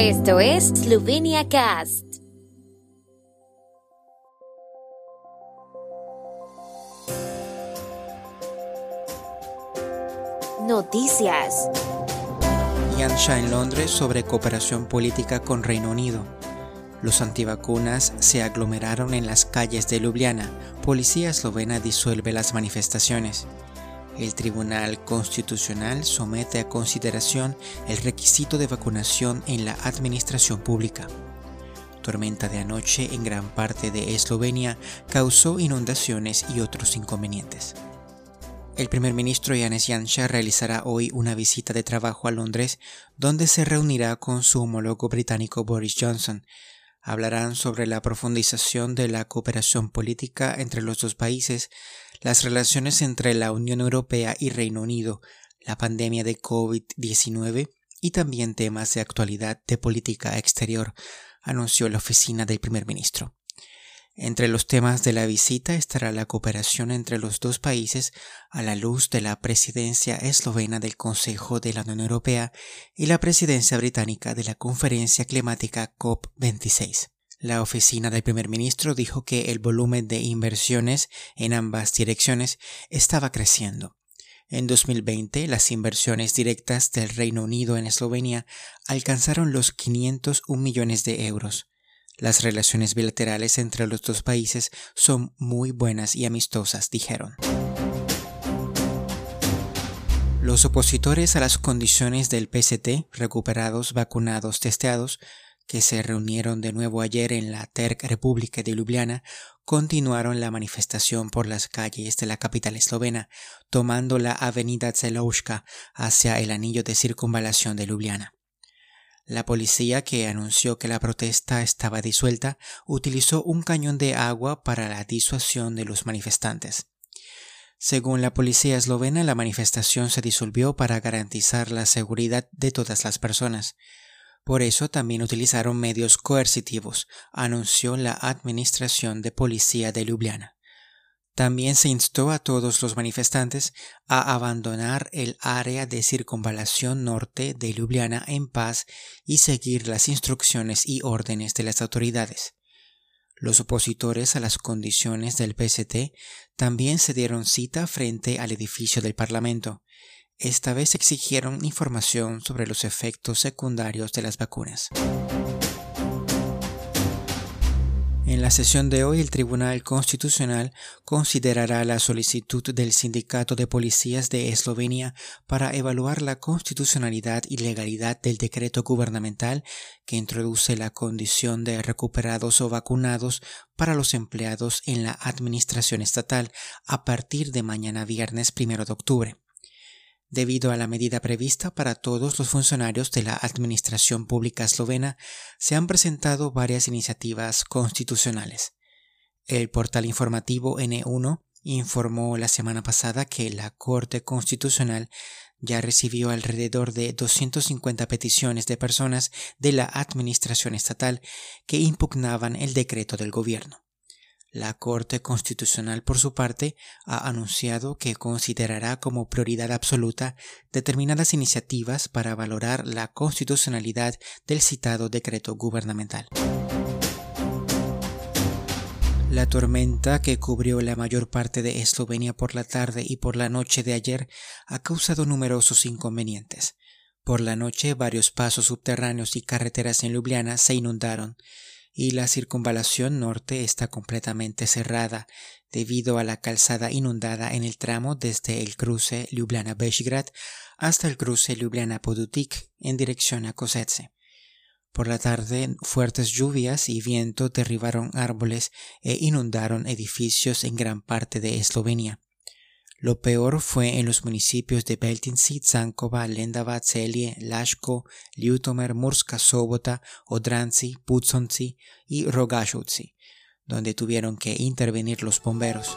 Esto es Slovenia Cast. Noticias. Yansha en Londres sobre cooperación política con Reino Unido. Los antivacunas se aglomeraron en las calles de Ljubljana. Policía eslovena disuelve las manifestaciones. El Tribunal Constitucional somete a consideración el requisito de vacunación en la administración pública. Tormenta de anoche en gran parte de Eslovenia causó inundaciones y otros inconvenientes. El primer ministro Yanis Janša realizará hoy una visita de trabajo a Londres, donde se reunirá con su homólogo británico Boris Johnson. Hablarán sobre la profundización de la cooperación política entre los dos países, las relaciones entre la Unión Europea y Reino Unido, la pandemia de COVID-19 y también temas de actualidad de política exterior, anunció la oficina del primer ministro. Entre los temas de la visita estará la cooperación entre los dos países a la luz de la presidencia eslovena del Consejo de la Unión Europea y la presidencia británica de la Conferencia Climática COP26. La oficina del primer ministro dijo que el volumen de inversiones en ambas direcciones estaba creciendo. En 2020, las inversiones directas del Reino Unido en Eslovenia alcanzaron los 501 millones de euros. Las relaciones bilaterales entre los dos países son muy buenas y amistosas, dijeron. Los opositores a las condiciones del PST, recuperados, vacunados, testeados, que se reunieron de nuevo ayer en la Terc República de Ljubljana, continuaron la manifestación por las calles de la capital eslovena, tomando la avenida Zelouska hacia el anillo de circunvalación de Ljubljana. La policía, que anunció que la protesta estaba disuelta, utilizó un cañón de agua para la disuasión de los manifestantes. Según la policía eslovena, la manifestación se disolvió para garantizar la seguridad de todas las personas. Por eso también utilizaron medios coercitivos, anunció la Administración de Policía de Ljubljana. También se instó a todos los manifestantes a abandonar el área de circunvalación norte de Ljubljana en paz y seguir las instrucciones y órdenes de las autoridades. Los opositores a las condiciones del PST también se dieron cita frente al edificio del Parlamento. Esta vez exigieron información sobre los efectos secundarios de las vacunas. En la sesión de hoy, el Tribunal Constitucional considerará la solicitud del Sindicato de Policías de Eslovenia para evaluar la constitucionalidad y legalidad del decreto gubernamental que introduce la condición de recuperados o vacunados para los empleados en la Administración Estatal a partir de mañana viernes 1 de octubre debido a la medida prevista para todos los funcionarios de la Administración Pública eslovena, se han presentado varias iniciativas constitucionales. El portal informativo N1 informó la semana pasada que la Corte Constitucional ya recibió alrededor de 250 peticiones de personas de la Administración Estatal que impugnaban el decreto del gobierno. La Corte Constitucional, por su parte, ha anunciado que considerará como prioridad absoluta determinadas iniciativas para valorar la constitucionalidad del citado decreto gubernamental. La tormenta que cubrió la mayor parte de Eslovenia por la tarde y por la noche de ayer ha causado numerosos inconvenientes. Por la noche varios pasos subterráneos y carreteras en Ljubljana se inundaron y la circunvalación norte está completamente cerrada debido a la calzada inundada en el tramo desde el cruce Ljubljana-Bežigrad hasta el cruce Ljubljana-Podutik en dirección a Kosetse. Por la tarde, fuertes lluvias y viento derribaron árboles e inundaron edificios en gran parte de Eslovenia. Lo peor fue en los municipios de Beltinci, Zankova, Lendava, Celje, Lashko, Liutomer, Murska Sobota, Odranci, Putsonci y Rogashovci, donde tuvieron que intervenir los bomberos.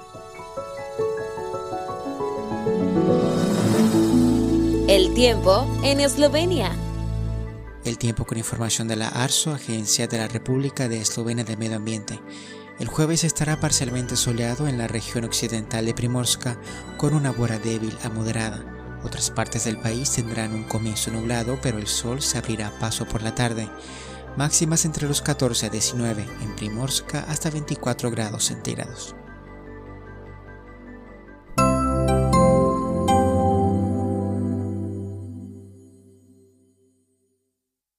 El tiempo en Eslovenia. El tiempo con información de la ARSO, Agencia de la República de Eslovenia de Medio Ambiente. El jueves estará parcialmente soleado en la región occidental de Primorska con una bora débil a moderada. Otras partes del país tendrán un comienzo nublado, pero el sol se abrirá paso por la tarde. Máximas entre los 14 a 19, en Primorska hasta 24 grados centígrados.